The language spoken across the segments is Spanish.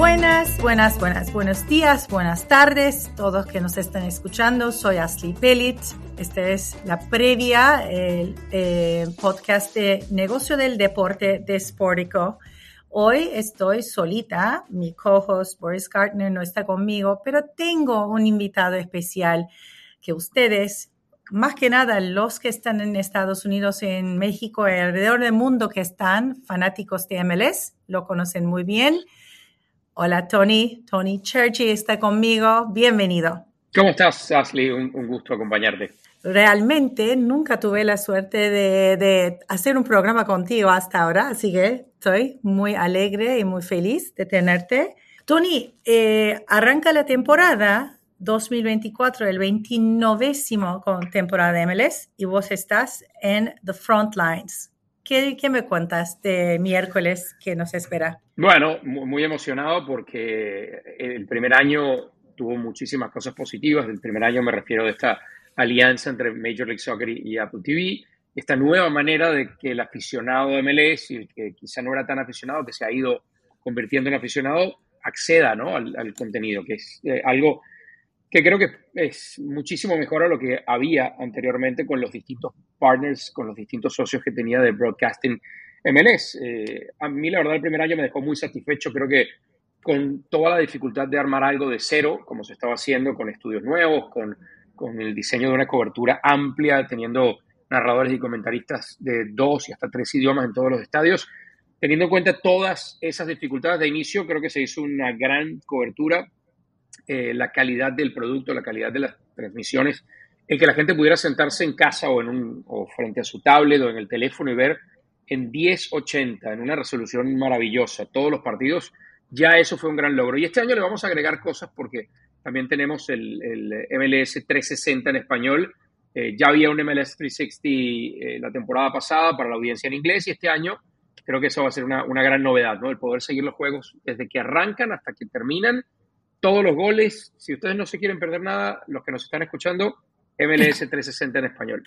Buenas, buenas, buenas, buenos días, buenas tardes, todos que nos están escuchando. Soy Ashley Pellit. Esta es la previa, el, eh, podcast de negocio del deporte de Sportico. Hoy estoy solita, mi co-host Boris Gartner no está conmigo, pero tengo un invitado especial que ustedes, más que nada los que están en Estados Unidos, en México alrededor del mundo que están fanáticos de MLS, lo conocen muy bien. Hola Tony, Tony Churchy está conmigo, bienvenido. ¿Cómo estás, Ashley? Un, un gusto acompañarte. Realmente nunca tuve la suerte de, de, hacer un programa contigo hasta ahora, así que estoy muy alegre y muy feliz de tenerte. Tony, eh, arranca la temporada 2024, el 29 con temporada de MLS y vos estás en The Front Lines. ¿Qué, ¿Qué, me cuentas de miércoles que nos espera? Bueno, muy emocionado porque el primer año tuvo muchísimas cosas positivas. El primer año me refiero a esta alianza entre Major League Soccer y Apple TV, esta nueva manera de que el aficionado de MLS, y el que quizá no era tan aficionado, que se ha ido convirtiendo en aficionado, acceda ¿no? al, al contenido, que es eh, algo que creo que es muchísimo mejor a lo que había anteriormente con los distintos partners, con los distintos socios que tenía de Broadcasting MLS. Eh, a mí, la verdad, el primer año me dejó muy satisfecho. Creo que con toda la dificultad de armar algo de cero, como se estaba haciendo con estudios nuevos, con, con el diseño de una cobertura amplia, teniendo narradores y comentaristas de dos y hasta tres idiomas en todos los estadios, teniendo en cuenta todas esas dificultades de inicio, creo que se hizo una gran cobertura eh, la calidad del producto, la calidad de las transmisiones, el que la gente pudiera sentarse en casa o, en un, o frente a su tablet o en el teléfono y ver en 1080, en una resolución maravillosa, todos los partidos, ya eso fue un gran logro. Y este año le vamos a agregar cosas porque también tenemos el, el MLS 360 en español. Eh, ya había un MLS 360 eh, la temporada pasada para la audiencia en inglés y este año creo que eso va a ser una, una gran novedad, ¿no? El poder seguir los juegos desde que arrancan hasta que terminan todos los goles. Si ustedes no se quieren perder nada, los que nos están escuchando, MLS 360 en español.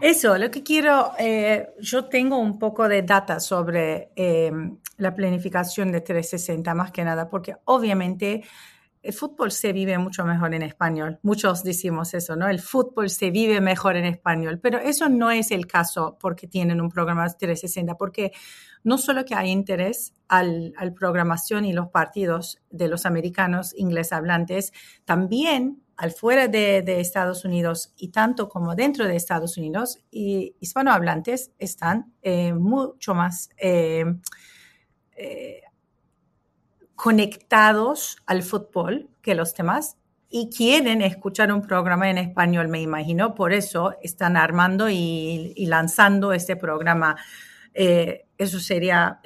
Eso, lo que quiero, eh, yo tengo un poco de data sobre eh, la planificación de 360, más que nada, porque obviamente el fútbol se vive mucho mejor en español. Muchos decimos eso, ¿no? El fútbol se vive mejor en español, pero eso no es el caso porque tienen un programa 360, porque no solo que hay interés al, al programación y los partidos de los americanos inglés hablantes, también al fuera de, Estados Unidos y tanto como dentro de Estados Unidos, y hispanohablantes están eh, mucho más eh, eh, conectados al fútbol que los demás y quieren escuchar un programa en español, me imagino. Por eso están armando y, y lanzando este programa. Eso sería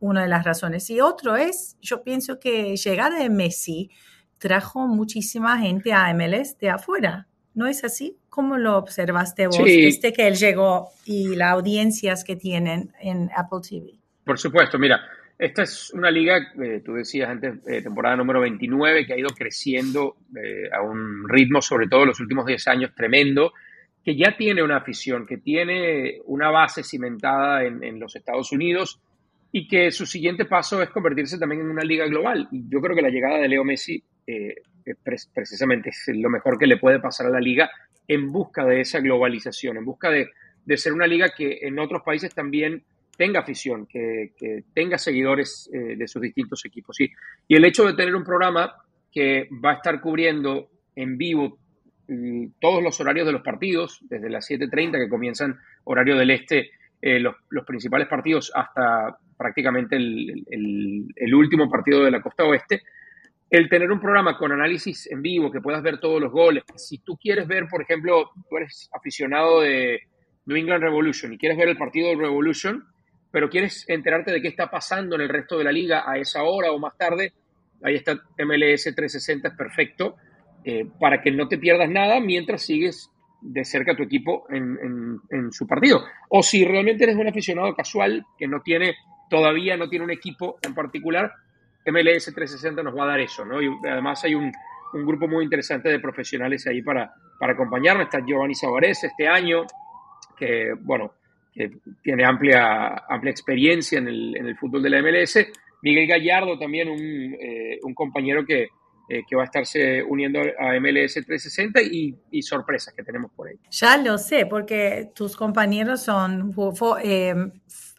una de las razones. Y otro es, yo pienso que llegada de Messi trajo muchísima gente a MLS de afuera. ¿No es así? ¿Cómo lo observaste vos Sí. desde que él llegó y las audiencias que tienen en Apple TV? Por supuesto, mira, esta es una liga, eh, tú decías antes, eh, temporada número 29, que ha ido creciendo eh, a un ritmo, sobre todo en los últimos 10 años, tremendo, que ya tiene una afición, que tiene una base cimentada en, en los Estados Unidos y que su siguiente paso es convertirse también en una liga global. Y yo creo que la llegada de Leo Messi eh, pre precisamente es lo mejor que le puede pasar a la liga en busca de esa globalización, en busca de de ser una liga que en otros países también tenga afición, que, tenga seguidores eh, de sus distintos equipos. Y, y el hecho de tener un programa que va a estar cubriendo en vivo mm, todos los horarios de los partidos, desde las 7.30 que comienzan horario del este, eh, los, principales partidos hasta prácticamente el, último partido de la costa oeste, el tener un programa con análisis en vivo, que puedas ver todos los goles, si tú quieres ver, por ejemplo, tú eres aficionado de New England Revolution y quieres ver el partido de Revolution, pero quieres enterarte de qué está pasando en el resto de la liga a esa hora o más tarde, ahí está MLS 360, es perfecto, eh, para que no te pierdas nada mientras sigues de cerca a tu equipo en, en, su partido. O si realmente eres un aficionado casual que no tiene, todavía no tiene un equipo en particular, MLS 360 nos va a dar eso, ¿no? Y además hay un, un grupo muy interesante de profesionales ahí para, para acompañarnos. Está Giovanni Savarez este año, que, bueno, que tiene amplia, amplia experiencia en el, en el fútbol de la MLS. Miguel Gallardo también, un, eh, un compañero que, eh, que va a estarse uniendo a MLS 360 y, y, sorpresas que tenemos por ahí. Ya lo sé, porque tus compañeros son eh,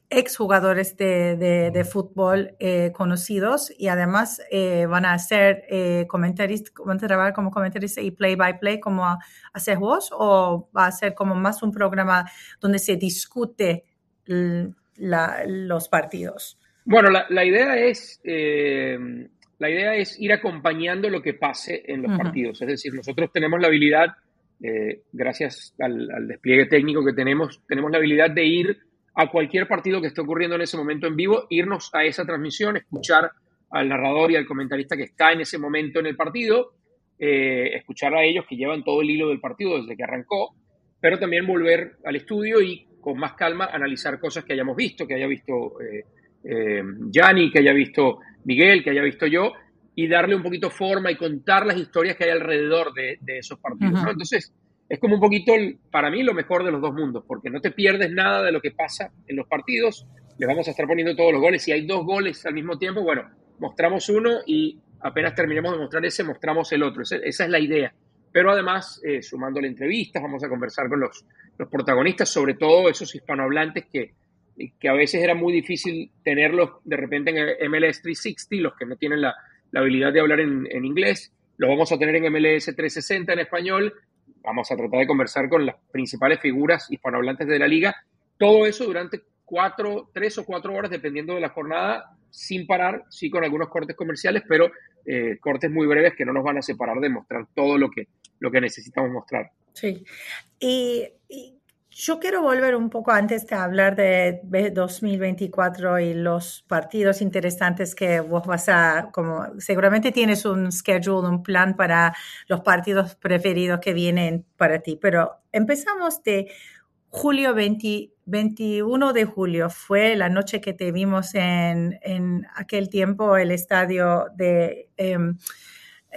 exjugadores de, de, fútbol eh, conocidos y además van a ser comentaristas, van a trabajar como comentaristas y play by play como haces vos o va a ser como más un programa donde se discute los partidos. Bueno, la, la idea es la idea es ir acompañando lo que pase en los partidos. Es decir, nosotros tenemos la habilidad, eh, gracias al, despliegue técnico que tenemos, tenemos la habilidad de ir a cualquier partido que esté ocurriendo en ese momento en vivo, irnos a esa transmisión, escuchar al narrador y al comentarista que está en ese momento en el partido, eh, escuchar a ellos que llevan todo el hilo del partido desde que arrancó, pero también volver al estudio y con más calma analizar cosas que hayamos visto, que haya visto eh, eh, Gianni, que haya visto Miguel, que haya visto yo, y darle un poquito forma y contar las historias que hay alrededor de, esos partidos. Entonces, es como un poquito, para mí, lo mejor de los dos mundos, porque no te pierdes nada de lo que pasa en los partidos, le vamos a estar poniendo todos los goles. Si hay dos goles al mismo tiempo, bueno, mostramos uno y apenas terminemos de mostrar ese, mostramos el otro. Esa, es la idea. Pero además, eh, sumando la entrevista, vamos a conversar con los, los protagonistas, sobre todo esos hispanohablantes que, que a veces era muy difícil tenerlos de repente en MLS 360, los que no tienen la, habilidad de hablar en, inglés, los vamos a tener en MLS 360 en español, vamos a tratar de conversar con las principales figuras hispanohablantes de la liga, todo eso durante cuatro, tres o cuatro horas, dependiendo de la jornada, sin parar, sí con algunos cortes comerciales, pero eh, cortes muy breves que no nos van a separar de mostrar todo lo que, lo que necesitamos mostrar. Sí. y yo quiero volver un poco antes de hablar de 2024 y los partidos interesantes que vos vas a, como seguramente tienes un schedule, un plan para los partidos preferidos que vienen para ti, pero empezamos de julio 21 de julio, fue la noche que te vimos en, en aquel tiempo el estadio de... Em,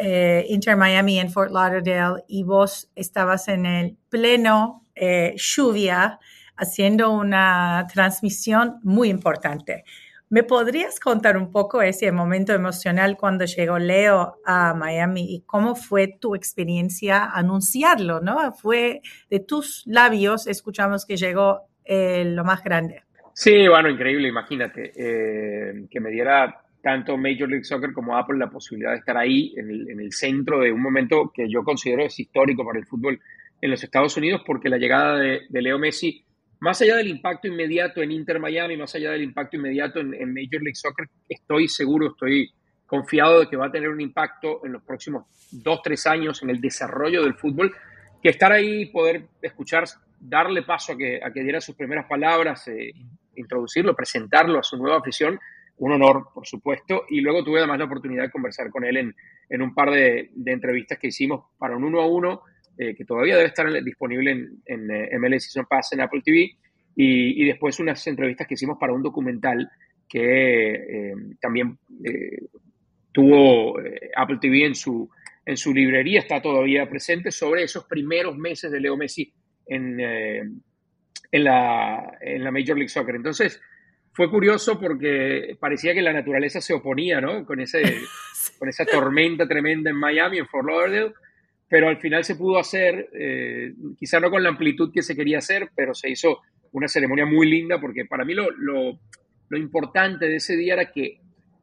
eh, Inter Miami en Fort Lauderdale y vos estabas en el pleno eh, lluvia haciendo una transmisión muy importante. ¿Me podrías contar un poco ese momento emocional cuando llegó Leo a Miami y cómo fue tu experiencia anunciarlo? ¿no? Fue de tus labios, escuchamos que llegó eh, lo más grande. Sí, bueno, increíble, imagínate, eh, que me diera tanto Major League Soccer como Apple la posibilidad de estar ahí en el, en el centro de un momento que yo considero es histórico para el fútbol en los Estados Unidos porque la llegada de, Leo Messi, más allá del impacto inmediato en Inter Miami, más allá del impacto inmediato en, Major League Soccer, estoy seguro, estoy confiado de que va a tener un impacto en los próximos dos, tres años en el desarrollo del fútbol, que estar ahí, poder escuchar, darle paso a que, a que diera sus primeras palabras, eh, introducirlo, presentarlo a su nueva afición, un honor, por supuesto, y luego tuve además la oportunidad de conversar con él en, en un par de, de entrevistas que hicimos para un uno a uno eh, que todavía debe estar disponible en, en eh, MLS Season Pass en Apple TV, y, después unas entrevistas que hicimos para un documental que eh, también tuvo Apple TV en su, en su librería, está todavía presente, sobre esos primeros meses de Leo Messi en, en, la, en la Major League Soccer. Entonces, fue curioso porque parecía que la naturaleza se oponía, ¿no? Con, ese, con esa tormenta tremenda en Miami, en Fort Lauderdale pero al final se pudo hacer, eh, quizá no con la amplitud que se quería hacer, pero se hizo una ceremonia muy linda porque para mí lo, lo, lo importante de ese día era que,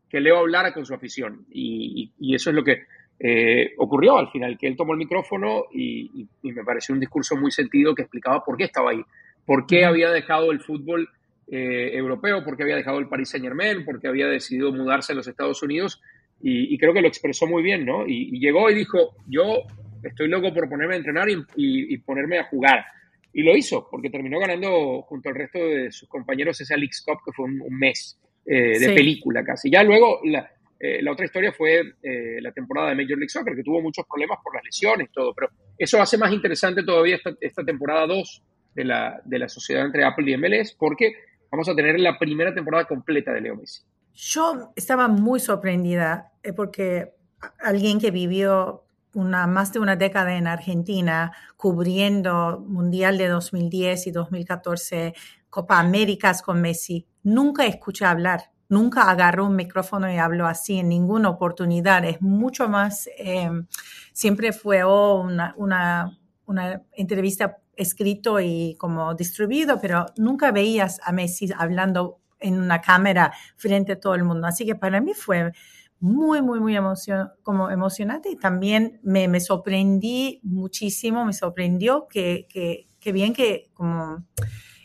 que Leo hablara con su afición y, y, eso es lo que eh, ocurrió al final, que él tomó el micrófono y, y, me pareció un discurso muy sentido que explicaba por qué estaba ahí, por qué había dejado el fútbol eh, europeo, por qué había dejado el Paris Saint Germain, por qué había decidido mudarse a los Estados Unidos y, creo que lo expresó muy bien, ¿no? y llegó y dijo, yo estoy loco por ponerme a entrenar y, ponerme a jugar. Y lo hizo, porque terminó ganando junto al resto de sus compañeros ese Alex Cup, que fue un, mes eh, de película casi. Ya luego, la, eh, la otra historia fue eh, la temporada de Major League Soccer, que tuvo muchos problemas por las lesiones y todo, pero eso hace más interesante todavía esta, esta temporada 2 de la, de la sociedad entre Apple y MLS, porque vamos a tener la primera temporada completa de Leo Messi. Yo estaba muy sorprendida porque alguien que vivió una, más de una década en Argentina cubriendo Mundial de 2010 y 2014, Copa Américas con Messi. Nunca escuché hablar, nunca agarró un micrófono y habló así en ninguna oportunidad. Es mucho más, em, siempre fue oh, una, una, una entrevista escrito y como distribuido, pero nunca veías a Messi hablando en una cámara frente a todo el mundo. Así que para mí fue muy, muy, muy emocion como emocionante y también me, me, sorprendí muchísimo, me sorprendió que, que, bien que como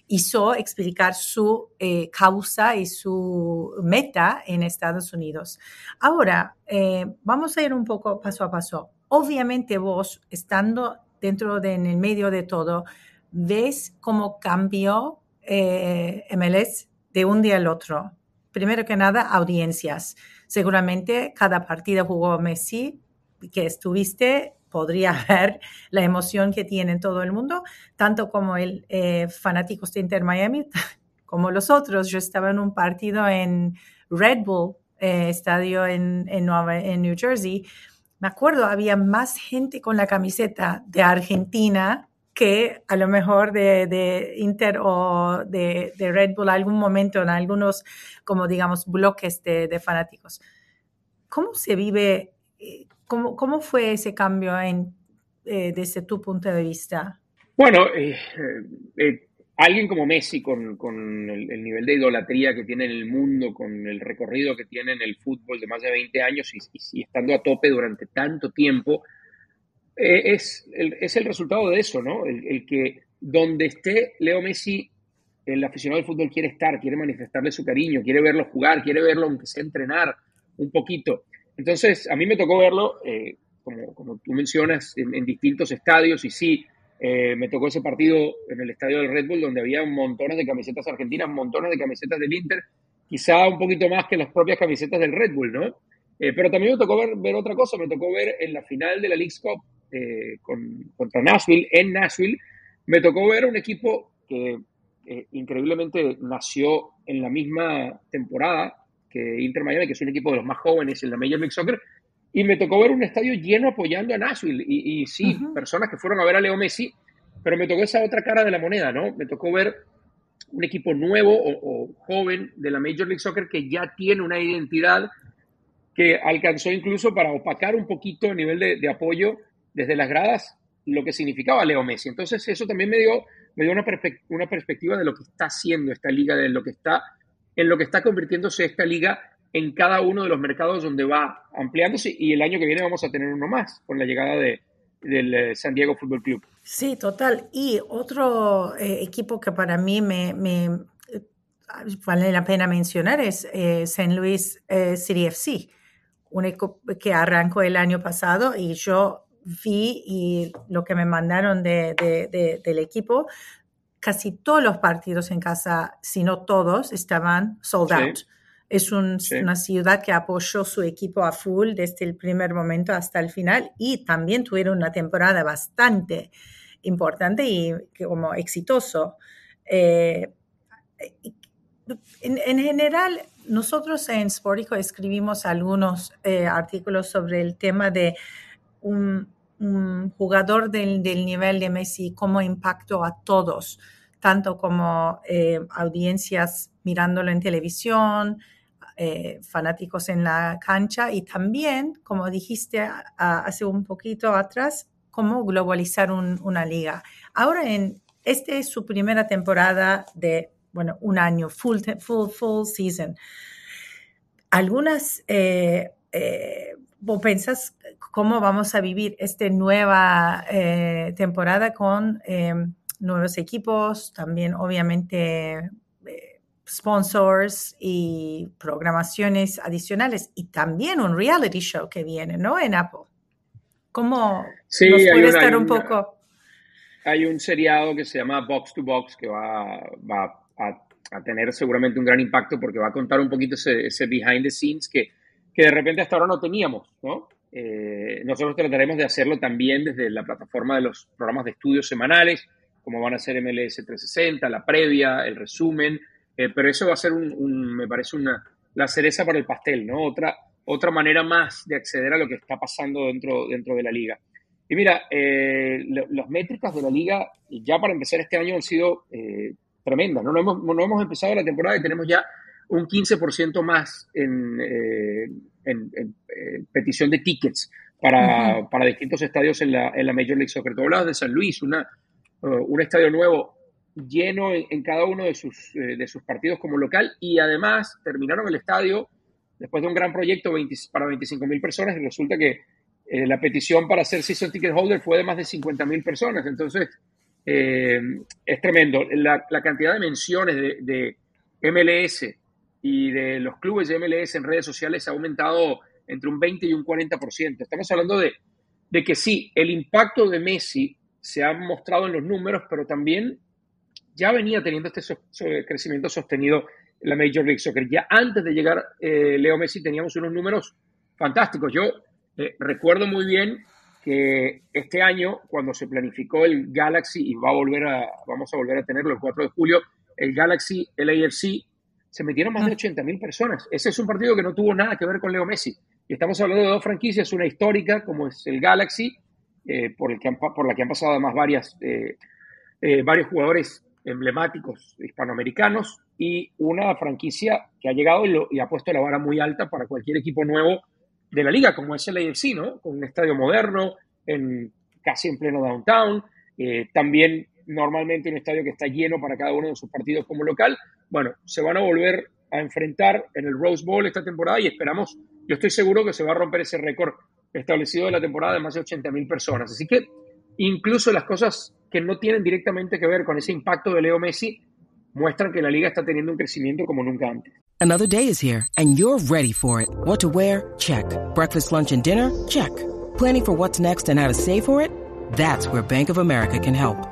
hizo explicar su eh, causa y su meta en Estados Unidos. Ahora, eh, vamos a ir un poco paso a paso. Obviamente vos, estando dentro de, en el medio de todo, ves cómo cambió eh, MLS de un día al otro. Primero que nada, audiencias seguramente cada partido jugó Messi, que estuviste, podría ver la emoción que tiene todo el mundo, tanto como el eh, fanáticos de Inter Miami, como los otros. Yo estaba en un partido en Red Bull, eh, estadio en, en, en New Jersey. Me acuerdo, había más gente con la camiseta de Argentina que a lo mejor de, Inter o de, Red Bull algún momento en algunos, como digamos, bloques de, fanáticos. ¿Cómo se vive, eh, cómo, cómo fue ese cambio eh, desde tu punto de vista? Bueno, eh, alguien como Messi, con, con el, nivel de idolatría que tiene en el mundo, con el recorrido que tiene en el fútbol de más de 20 años y estando a tope durante tanto tiempo, eh, es, el, es el resultado de eso, ¿no? El, que donde esté Leo Messi, el aficionado del fútbol quiere estar, quiere manifestarle su cariño, quiere verlo jugar, quiere verlo aunque sea entrenar un poquito. Entonces, a mí me tocó verlo, eh, como, como, tú mencionas, en, distintos estadios y sí, eh, me tocó ese partido en el estadio del Red Bull donde había montones de camisetas argentinas, montones de camisetas del Inter, quizá un poquito más que las propias camisetas del Red Bull, ¿no? pero también me tocó ver, ver, otra cosa, me tocó ver en la final de la League Cup eh, contra Nashville, en Nashville, me tocó ver un equipo que eh, increíblemente nació en la misma temporada que Inter Miami, que es un equipo de los más jóvenes en la Major League Soccer, y me tocó ver un estadio lleno apoyando a Nashville, y, sí, personas que fueron a ver a Leo Messi, pero me tocó esa otra cara de la moneda, ¿no? Me tocó ver un equipo nuevo o, joven de la Major League Soccer que ya tiene una identidad que alcanzó incluso para opacar un poquito el nivel de, de apoyo desde las gradas lo que significaba Leo Messi. Entonces eso también me dio, me dio una, una perspectiva de lo que está haciendo esta liga, de lo que está, en lo que está convirtiéndose esta liga en cada uno de los mercados donde va ampliándose y el año que viene vamos a tener uno más con la llegada de, del eh, San Diego Fútbol Club. Sí, total. Y otro eh, equipo que para mí me, me, vale la pena mencionar es eh, San Luis City FC, un equipo que arrancó el año pasado y yo vi y lo que me mandaron de, del equipo, casi todos los partidos en casa, si no todos, estaban sold out. Es una ciudad que apoyó su equipo a full desde el primer momento hasta el final y también tuvieron una temporada bastante importante y como exitoso. Eh, en, general, nosotros en Sportico escribimos algunos eh, artículos sobre el tema de un, jugador del, nivel de Messi, cómo impactó a todos, tanto como eh, audiencias mirándolo en televisión, eh, fanáticos en la cancha y también, como dijiste hace un poquito atrás, cómo globalizar una liga. Ahora, en esta es su primera temporada de, bueno, un año, full, full, full season. Algunas, eh, ¿vos pensás cómo vamos a vivir esta nueva eh, temporada con nuevos equipos, también obviamente sponsors y programaciones adicionales y también un reality show que viene, ¿no? En Apple. ¿Cómo sí, nos puede estar un poco? Hay un seriado que se llama Box to Box que va, va a, tener seguramente un gran impacto porque va a contar un poquito ese, behind the scenes que, que, de repente hasta ahora no teníamos, ¿no? Eh, nosotros trataremos de hacerlo también desde la plataforma de los programas de estudios semanales, como van a ser MLS 360, la previa, el resumen, eh, pero eso va a ser, un, me parece, una, la cereza para el pastel, ¿no? Otra, otra manera más de acceder a lo que está pasando dentro, dentro de la liga. Y mira, eh, las métricas de la liga ya para empezar este año han sido tremendas. ¿no? No, hemos, no hemos empezado la temporada y tenemos ya un 15% más en, eh, en, petición de tickets para, para distintos estadios en la, en la, Major League Soccer. Tú hablabas de San Luis, una, un estadio nuevo lleno en, cada uno de sus, de sus partidos como local y además terminaron el estadio después de un gran proyecto para 25 mil personas, y resulta que eh, la petición para ser season ticket holder fue de más de 50 mil personas. Entonces, eh, es tremendo. La, cantidad de menciones de, MLS y de los clubes de MLS en redes sociales ha aumentado entre un 20 y un 40%. Estamos hablando de, de que sí, el impacto de Messi se ha mostrado en los números, pero también ya venía teniendo este crecimiento sostenido la Major League Soccer. Ya antes de llegar eh, Leo Messi teníamos unos números fantásticos. Yo eh, recuerdo muy bien que este año, cuando se planificó el Galaxy, y va a volver vamos a volver a tenerlo el 4 de julio, el Galaxy, el AFC, se metieron más de 80 ah. mil personas. Ese es un partido que no tuvo nada que ver con Leo Messi. Y estamos hablando de dos franquicias, una histórica como es el Galaxy, eh, por, el que por la que han pasado además varias, varios jugadores emblemáticos hispanoamericanos y una franquicia que ha llegado y, ha puesto la vara muy alta para cualquier equipo nuevo de la liga, como es el AFC, ¿no? Con un estadio moderno, en, casi en pleno downtown, eh, también normalmente un estadio que está lleno para cada uno de sus partidos como local. Bueno, se van a volver a enfrentar en el Rose Bowl esta temporada y esperamos, yo estoy seguro que se va a romper ese récord establecido de la temporada de más de 80 mil personas. Así que incluso las cosas que no tienen directamente que ver con ese impacto de Leo Messi muestran que la liga está teniendo un crecimiento como nunca antes. Another day is here and you're ready for it. What to wear? Check. Breakfast, lunch and dinner? Check. Planning for what's next and how to save for it? That's where Bank of America can help.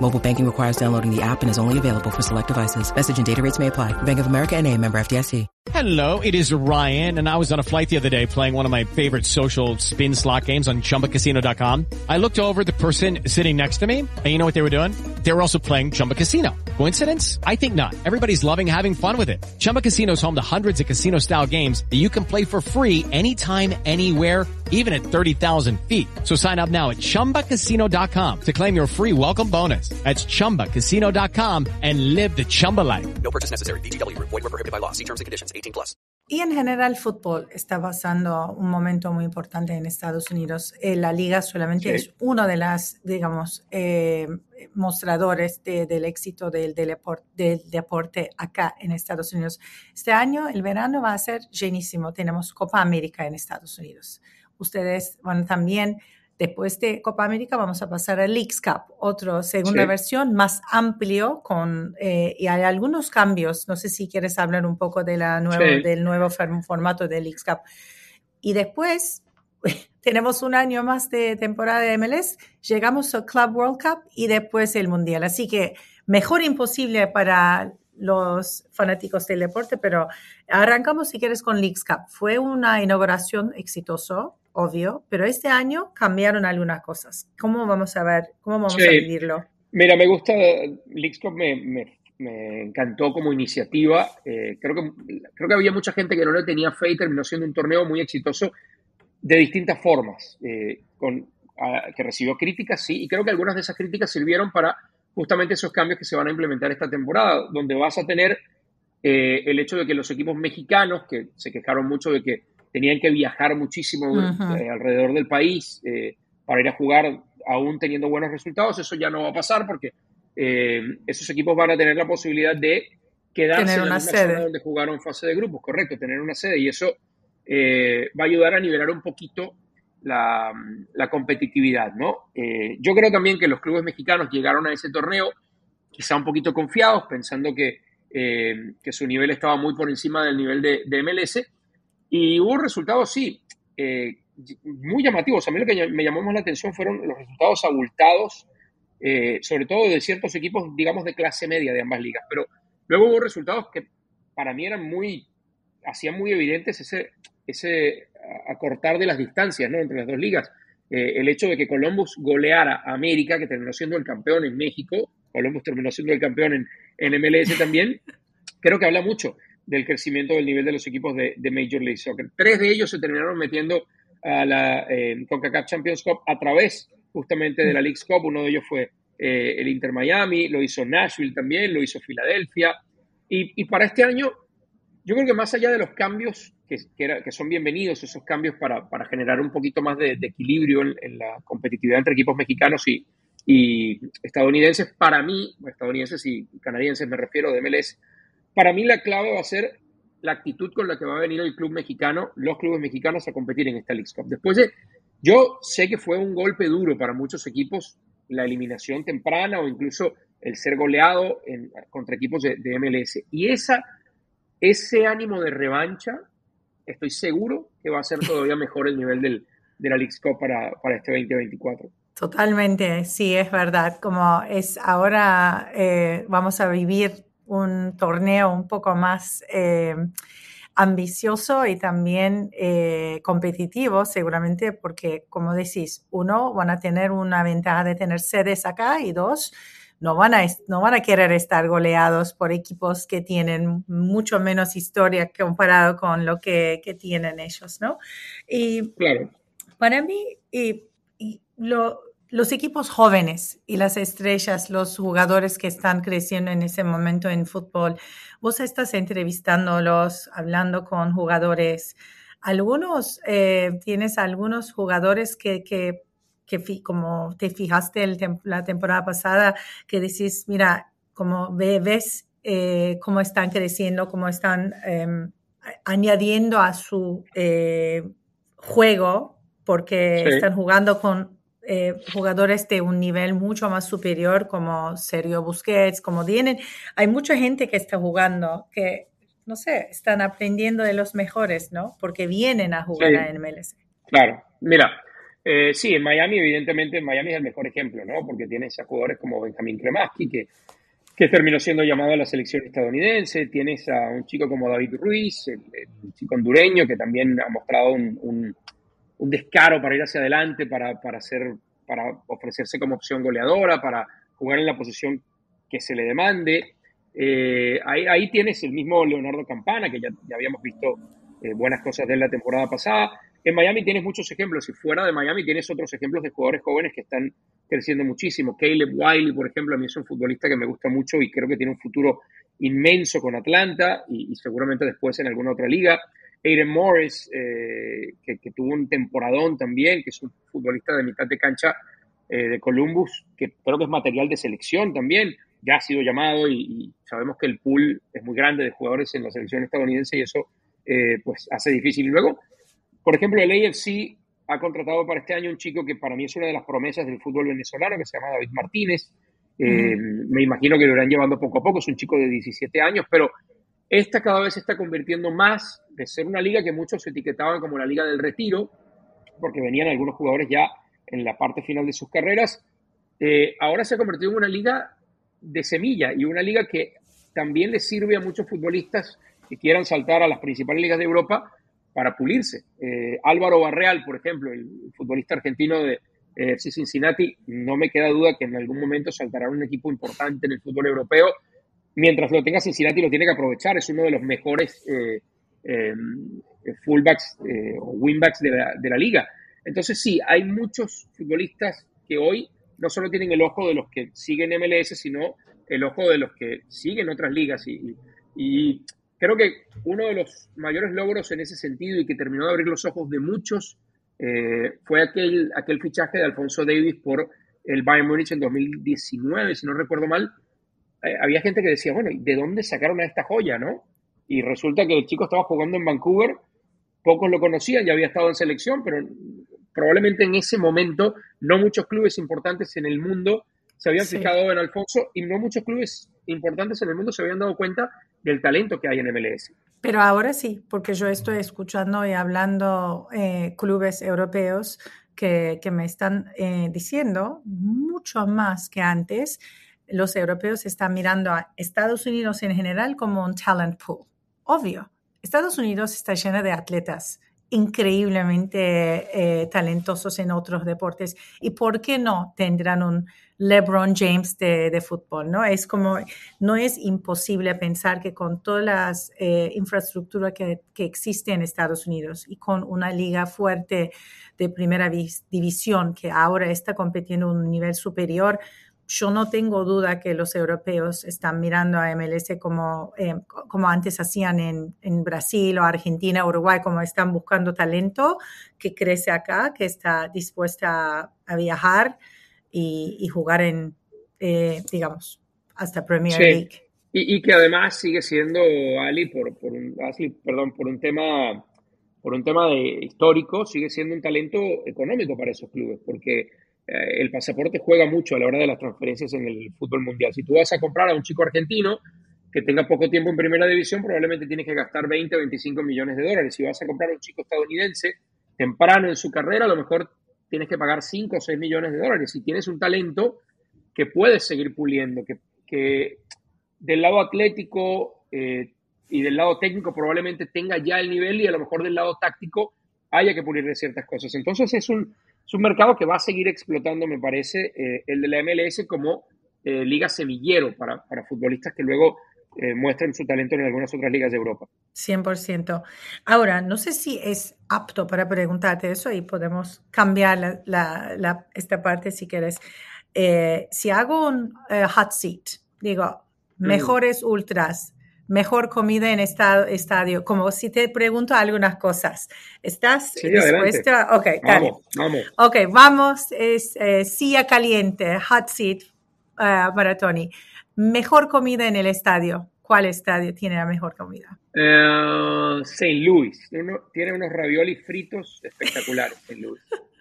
Mobile banking requires downloading the app and is only available for select devices. Message and data rates may apply. Bank of America and a member FDIC. Hello, it is Ryan, and I was on a flight the other day playing one of my favorite social spin slot games on ChumbaCasino.com. I looked over the person sitting next to me, and you know what they were doing? They were also playing Chumba Casino. Coincidence? I think not. Everybody's loving having fun with it. Chumba Casino is home to hundreds of casino-style games that you can play for free anytime, anywhere even at 30,000 feet. So sign up now at ChumbaCasino.com to claim your free welcome bonus. That's ChumbaCasino.com and live the Chumba life. No purchase necessary. BGW. Void were prohibited by law. See terms and conditions. 18 plus. Y en general, fútbol está pasando un momento muy importante en Estados Unidos. Eh, la liga solamente sí. es uno de las, digamos, eh, mostradores de, del éxito del, del, del, deporte acá en Estados Unidos. Este año, el verano va a ser llenísimo. Tenemos Copa América en Estados Unidos ustedes, bueno, también después de Copa América vamos a pasar a Leagues Cup, otra segunda versión más amplio con, eh, y hay algunos cambios. No sé si quieres hablar un poco de la nueva, del nuevo formato de Leagues Cup. Y después tenemos un año más de temporada de MLS, llegamos al Club World Cup y después el Mundial. Así que mejor imposible para los fanáticos del deporte, pero arrancamos si quieres con Leagues Cup. Fue una inauguración exitosa, obvio, pero este año cambiaron algunas cosas. ¿Cómo vamos a ver, cómo vamos a vivirlo? Mira, me gusta, Cup me, me, encantó como iniciativa. Eh, creo, que, creo que había mucha gente que no le tenía fe y terminó siendo un torneo muy exitoso de distintas formas, eh, con, que recibió críticas, sí, y creo que algunas de esas críticas sirvieron para justamente esos cambios que se van a implementar esta temporada, donde vas a tener eh, el hecho de que los equipos mexicanos, que se quejaron mucho de que tenían que viajar muchísimo eh, alrededor del país eh, para ir a jugar aún teniendo buenos resultados, eso ya no va a pasar porque esos equipos van a tener la posibilidad de quedarse en la sede. zona donde jugaron fase de grupos, correcto, tener una sede y eso va a ayudar a nivelar un poquito la, competitividad, ¿no? yo creo también que los clubes mexicanos llegaron a ese torneo quizá un poquito confiados, pensando que eh, que su nivel estaba muy por encima del nivel de, MLS. Y hubo resultados, sí, eh, muy llamativos. A mí lo que me llamó más la atención fueron los resultados abultados, eh, sobre todo de ciertos equipos, digamos, de clase media de ambas ligas. Pero luego hubo resultados que para mí eran muy, hacían muy evidentes ese, ese acortar de las distancias ¿no? entre las dos ligas. el hecho de que Columbus goleara a América, que terminó siendo el campeón en México, Columbus terminó siendo el campeón en, en MLS también, creo que habla mucho del crecimiento del nivel de los equipos de, Major League Soccer. Tres de ellos se terminaron metiendo a la eh, CONCACAF Champions Cup a través justamente de la League Cup. Uno de ellos fue eh, el Inter Miami, lo hizo Nashville también, lo hizo Filadelfia. Y, para este año, yo creo que más allá de los cambios que, que, son bienvenidos, esos cambios para, generar un poquito más de, equilibrio en, la competitividad entre equipos mexicanos y, y estadounidenses, para mí, estadounidenses y canadienses me refiero de MLS, para mí la clave va a ser la actitud con la que va a venir el club mexicano, los clubes mexicanos a competir en esta League Cup. Después de, yo sé que fue un golpe duro para muchos equipos la eliminación temprana o incluso el ser goleado en, contra equipos de, MLS. Y esa, ese ánimo de revancha, estoy seguro que va a ser todavía mejor el nivel del, de la League Cup para, para este 2024. Totalmente, sí, es verdad. Como es ahora eh, vamos a vivir un torneo un poco más eh, ambicioso y también eh, competitivo, seguramente, porque, como decís, uno, van a tener una ventaja de tener sedes acá y dos, no van a, no van a querer estar goleados por equipos que tienen mucho menos historia comparado con lo que, que tienen ellos, ¿no? Y claro. para mí, y, y lo, los equipos jóvenes y las estrellas, los jugadores que están creciendo en ese momento en fútbol, vos estás entrevistándolos, hablando con jugadores. Algunos, eh, tienes algunos jugadores que, que, que como te fijaste la temporada pasada, que decís, mira, como ves eh, cómo están creciendo, cómo están em, añadiendo a su eh, juego, porque están jugando con eh, jugadores de un nivel mucho más superior como Sergio Busquets, como tienen. Hay mucha gente que está jugando que, no sé, están aprendiendo de los mejores, ¿no? Porque vienen a jugar a MLS. Claro, mira, eh, sí, en Miami, evidentemente, Miami es el mejor ejemplo, ¿no? Porque tienes a jugadores como Benjamín Kremaski, que, que terminó siendo llamado a la selección estadounidense. Tienes a un chico como David Ruiz, el, chico hondureño, que también ha mostrado un un descaro para ir hacia adelante, para, para, hacer, para ofrecerse como opción goleadora, para jugar en la posición que se le demande. Eh, ahí, ahí, tienes el mismo Leonardo Campana, que ya, habíamos visto eh, buenas cosas de la temporada pasada. En Miami tienes muchos ejemplos y fuera de Miami tienes otros ejemplos de jugadores jóvenes que están creciendo muchísimo. Caleb Wiley, por ejemplo, a mí es un futbolista que me gusta mucho y creo que tiene un futuro inmenso con Atlanta y seguramente después en alguna otra liga. Aiden Morris, eh, que, tuvo un temporadón también, que es un futbolista de mitad de cancha eh, de Columbus, que creo que es material de selección también, ya ha sido llamado y, sabemos que el pool es muy grande de jugadores en la selección estadounidense y eso eh, pues hace difícil. Y luego, por ejemplo, el AFC ha contratado para este año un chico que para mí es una de las promesas del fútbol venezolano, que se llama David Martínez. Me imagino que lo irán llevando poco a poco, es un chico de 17 años, pero esta cada vez se está convirtiendo más de ser una liga que muchos etiquetaban como la liga del retiro, porque venían algunos jugadores ya en la parte final de sus carreras. Eh, ahora se ha convertido en una liga de semilla y una liga que también le sirve a muchos futbolistas que quieran saltar a las principales ligas de Europa para pulirse. Eh, Álvaro Barreal, por ejemplo, el futbolista argentino de eh, Cincinnati, no me queda duda que en algún momento saltará un equipo importante en el fútbol europeo mientras lo tenga Cincinnati lo tiene que aprovechar, es uno de los mejores eh, em, fullbacks eh, o winbacks de la, liga. Entonces sí, hay muchos futbolistas que hoy no solo tienen el ojo de los que siguen MLS, sino el ojo de los que siguen otras ligas. Y, y creo que uno de los mayores logros en ese sentido y que terminó de abrir los ojos de muchos eh, fue aquel, aquel fichaje de Alfonso Davis por el Bayern Múnich en 2019, si no recuerdo mal. Eh, había gente que decía, bueno, ¿de dónde sacaron a esta joya, no? Y resulta que el chico estaba jugando en Vancouver, pocos lo conocían, ya había estado en selección, pero probablemente en ese momento no muchos clubes importantes en el mundo se habían fijado en Alfonso y no muchos clubes importantes en el mundo se habían dado cuenta del talento que hay en MLS. Pero ahora sí, porque yo estoy escuchando y hablando eh, clubes europeos que, que me están eh, diciendo mucho más que antes. Los europeos están mirando a Estados Unidos en general como un talent pool. Obvio, Estados Unidos está lleno de atletas increíblemente eh, talentosos en otros deportes. ¿Y por qué no tendrán un LeBron James de, fútbol? ¿no? Es como, no es imposible pensar que con todas las eh, infraestructuras que, que existe en Estados Unidos y con una liga fuerte de primera división que ahora está compitiendo a un nivel superior, yo no tengo duda que los europeos están mirando a MLS como, eh, como antes hacían en, en, Brasil o Argentina, Uruguay, como están buscando talento que crece acá, que está dispuesta a, viajar y, jugar en, eh, digamos, hasta Premier League. Y, y, que además sigue siendo, Ali, por, por un, perdón, por un tema, por un tema de, histórico, sigue siendo un talento económico para esos clubes, porque eh, el pasaporte juega mucho a la hora de las transferencias en el fútbol mundial. Si tú vas a comprar a un chico argentino que tenga poco tiempo en primera división, probablemente tienes que gastar 20 o 25 millones de dólares. Si vas a comprar a un chico estadounidense temprano en su carrera, a lo mejor tienes que pagar 5 o 6 millones de dólares. Si tienes un talento que puedes seguir puliendo, que, que del lado atlético eh, y del lado técnico probablemente tenga ya el nivel y a lo mejor del lado táctico haya que pulir de ciertas cosas. Entonces es un, es un mercado que va a seguir explotando, me parece, eh, el de la MLS como eh, liga semillero para, para, futbolistas que luego eh, muestren su talento en algunas otras ligas de Europa. 100%. Ahora, no sé si es apto para preguntarte eso y podemos cambiar la, esta parte si quieres. si hago un hot seat, digo, mm. mejores ultras, mejor comida en estadio, como si te pregunto algunas cosas. ¿Estás dispuesta? Ok, vamos, vamos. Ok, vamos, es eh, silla caliente, hot seat uh, para Tony. Mejor comida en el estadio. ¿Cuál estadio tiene la mejor comida? Uh, St. Louis. Tiene, unos raviolis fritos espectaculares, St. Louis.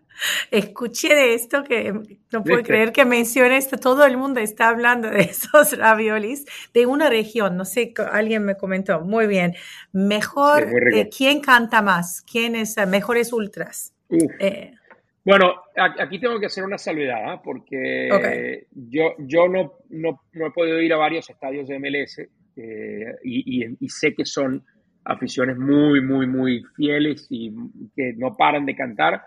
escuché de esto que no puedo creer que mencione esto. Todo el mundo está hablando de esos raviolis de una región. No sé, alguien me comentó. Muy bien. Mejor, eh, ¿quién canta más? ¿Quién es eh, mejores ultras? Eh, bueno, aquí tengo que hacer una salvedad, ¿ah? porque yo, yo no, no, he podido ir a varios estadios de MLS y, y sé que son aficiones muy, muy, muy fieles y que no paran de cantar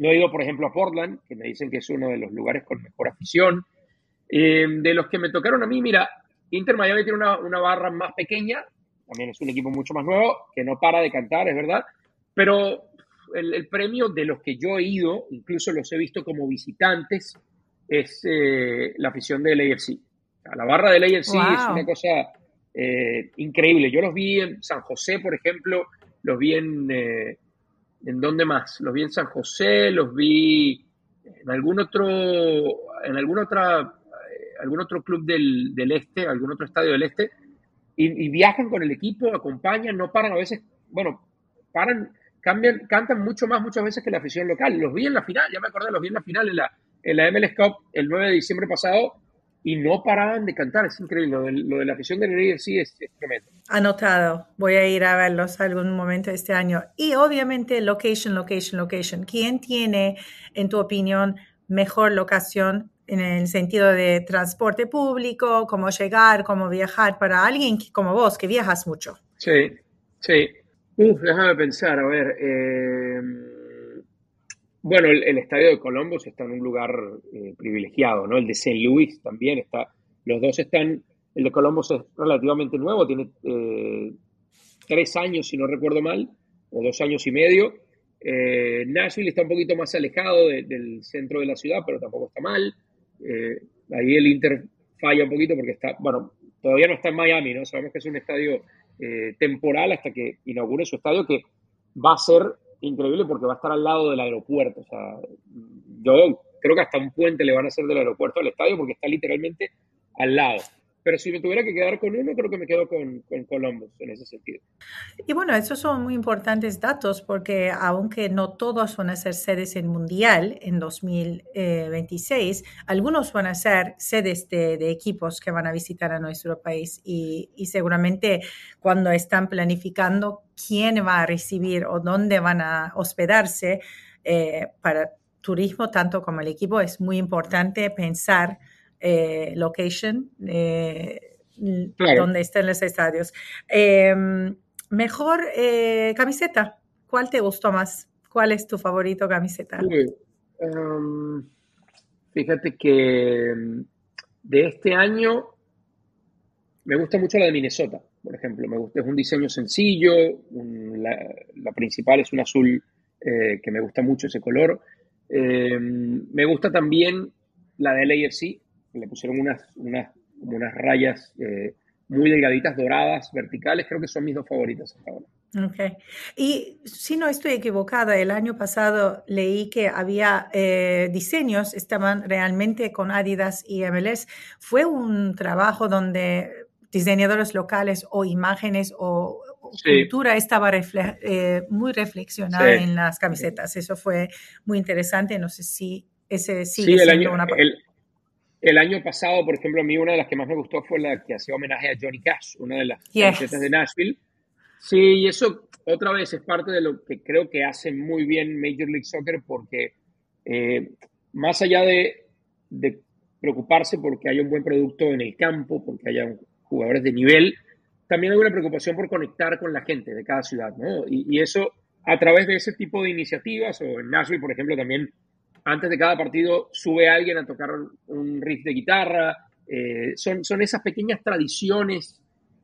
no he ido, por ejemplo, a Portland, que me dicen que es uno de los lugares con mejor afición. Eh, de los que me tocaron a mí, mira, Inter Miami tiene una, barra más pequeña, también es un equipo mucho más nuevo, que no para de cantar, es verdad, pero el, premio de los que yo he ido, incluso los he visto como visitantes, es eh, la afición del AFC. la barra del AFC es una cosa eh, increíble. Yo los vi en San José, por ejemplo, los vi en, ¿En dónde más? Los vi en San José, los vi en algún otro, en algún otra, eh, algún otro club del, del, este, algún otro estadio del este, y, viajan con el equipo, acompañan, no paran a veces, bueno, paran, cambian, cantan mucho más muchas veces que la afición local. Los vi en la final, ya me acordé, los vi en la final en la, en la MLS Cup el 9 de diciembre pasado y no paraban de cantar. Es increíble. Lo de, la afición del AFC es, es, tremendo. Anotado. Voy a ir a verlos algún momento este año. Y obviamente, location, location, location. ¿Quién tiene, en tu opinión, mejor locación en el sentido de transporte público, cómo llegar, cómo viajar para alguien como vos, que viajas mucho? Sí, sí. Uf, déjame pensar. A ver. Eh bueno, el, estadio de Columbus está en un lugar eh, privilegiado, ¿no? El de St. Louis también está. Los dos están. El de Columbus es relativamente nuevo, tiene eh, tres años, si no recuerdo mal, o dos años y medio. Eh, Nashville está un poquito más alejado del centro de la ciudad, pero tampoco está mal. Eh, ahí el Inter falla un poquito porque está, bueno, todavía no está en Miami, ¿no? Sabemos que es un estadio temporal hasta que inaugure su estadio, que va a ser increíble porque va a estar al lado del aeropuerto. O sea, yo creo que hasta un puente le van a hacer del aeropuerto al estadio porque está literalmente al lado. Pero si me tuviera que quedar con uno, creo que me quedo con, con, Columbus en ese sentido. Y bueno, esos son muy importantes datos porque aunque no todos van a ser sedes en Mundial en 2026, algunos van a ser sedes de, equipos que van a visitar a nuestro país y, y, seguramente cuando están planificando quién va a recibir o dónde van a hospedarse eh, para turismo, tanto como el equipo, es muy importante pensar eh, location, eh, donde estén los estadios. Em, mejor eh, camiseta, ¿cuál te gustó más? ¿Cuál es tu favorito camiseta? Em, fíjate que em, de este año me gusta mucho la de Minnesota, por ejemplo. Me gusta, es un diseño sencillo, la, principal es un azul que me gusta mucho ese color. me gusta también la de LAFC, le pusieron unas, unas, unas rayas eh, muy delgaditas, doradas, verticales, creo que son mis dos favoritas hasta ahora. Ok. Y si no estoy equivocada, el año pasado leí que había eh, diseños, estaban realmente con Adidas y MLS. ¿Fue un trabajo donde diseñadores locales o imágenes o, cultura estaba eh, muy reflexionada en las camisetas? Eso fue muy interesante. No sé si ese sigue sí, el año, una el año pasado, por ejemplo, a mí una de las que más me gustó fue la que hacía homenaje a Johnny Cash, una de las yes. de Nashville. Sí, y eso otra vez es parte de lo que creo que hace muy bien Major League Soccer porque eh, más allá de, preocuparse porque haya un buen producto en el campo, porque haya jugadores de nivel, también hay una preocupación por conectar con la gente de cada ciudad, ¿no? Y, y eso a través de ese tipo de iniciativas, o en Nashville, por ejemplo, también antes de cada partido sube alguien a tocar un riff de guitarra. Eh, son, son esas pequeñas tradiciones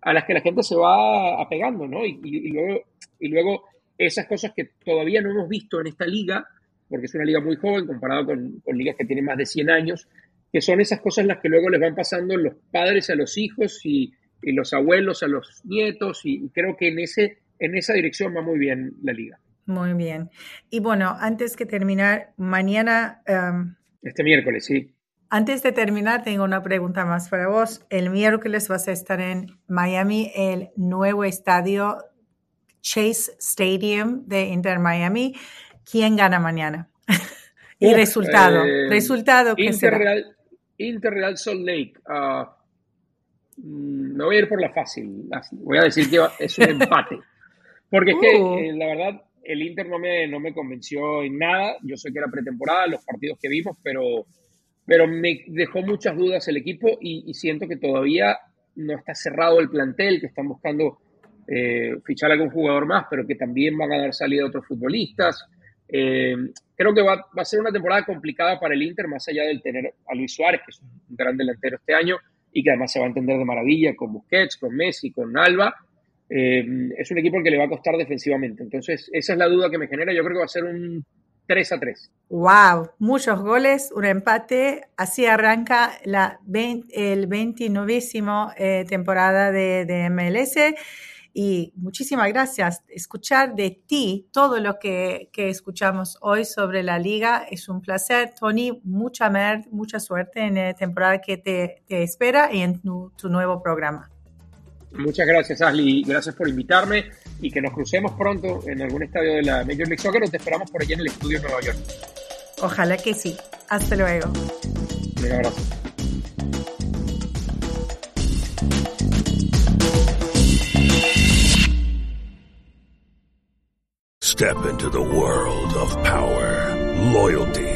a las que la gente se va apegando, ¿no? Y, luego, y luego esas cosas que todavía no hemos visto en esta liga, porque es una liga muy joven comparado con, ligas que tienen más de 100 años, que son esas cosas las que luego les van pasando los padres a los hijos y, los abuelos a los nietos, y creo que en, ese, en esa dirección va muy bien la liga. Muy bien. Y bueno, antes que terminar, mañana... Em, este miércoles, sí. Antes de terminar, tengo una pregunta más para vos. El miércoles vas a estar en Miami, el nuevo estadio Chase Stadium de Inter Miami. ¿Quién gana mañana? y resultado. Eh, resultado que Inter Real, Inter Real Salt Lake. Uh, me voy a ir por la fácil. Voy a decir que es un empate. Porque es que, uh. eh, la verdad, el Inter no me, no me convenció en nada. Yo sé que era pretemporada, los partidos que vimos, pero, pero me dejó muchas dudas el equipo y, siento que todavía no está cerrado el plantel, que están buscando eh, fichar a algún jugador más, pero que también van a dar salida a otros futbolistas. Eh, creo que va, va, a ser una temporada complicada para el Inter, más allá del tener a Luis Suárez, que es un gran delantero este año, y que además se va a entender de maravilla con Busquets, con Messi, con Alba. Eh, es un equipo que le va a costar defensivamente. Entonces, esa es la duda que me genera. Yo creo que va a ser un 3 a 3. ¡Wow! Muchos goles, un empate. Así arranca la el 29 eh, temporada de, MLS. Y muchísimas gracias. Escuchar de ti todo lo que, escuchamos hoy sobre la liga es un placer. Tony, mucha mer, mucha suerte en la temporada que te, espera y en tu nuevo programa. Muchas gracias, Ashley. Gracias por invitarme y que nos crucemos pronto en algún estadio de la Major League Soccer o te esperamos por allá en el estudio en Nueva York. Ojalá que sí. Hasta luego. Un abrazo. Step into the world of power, loyalty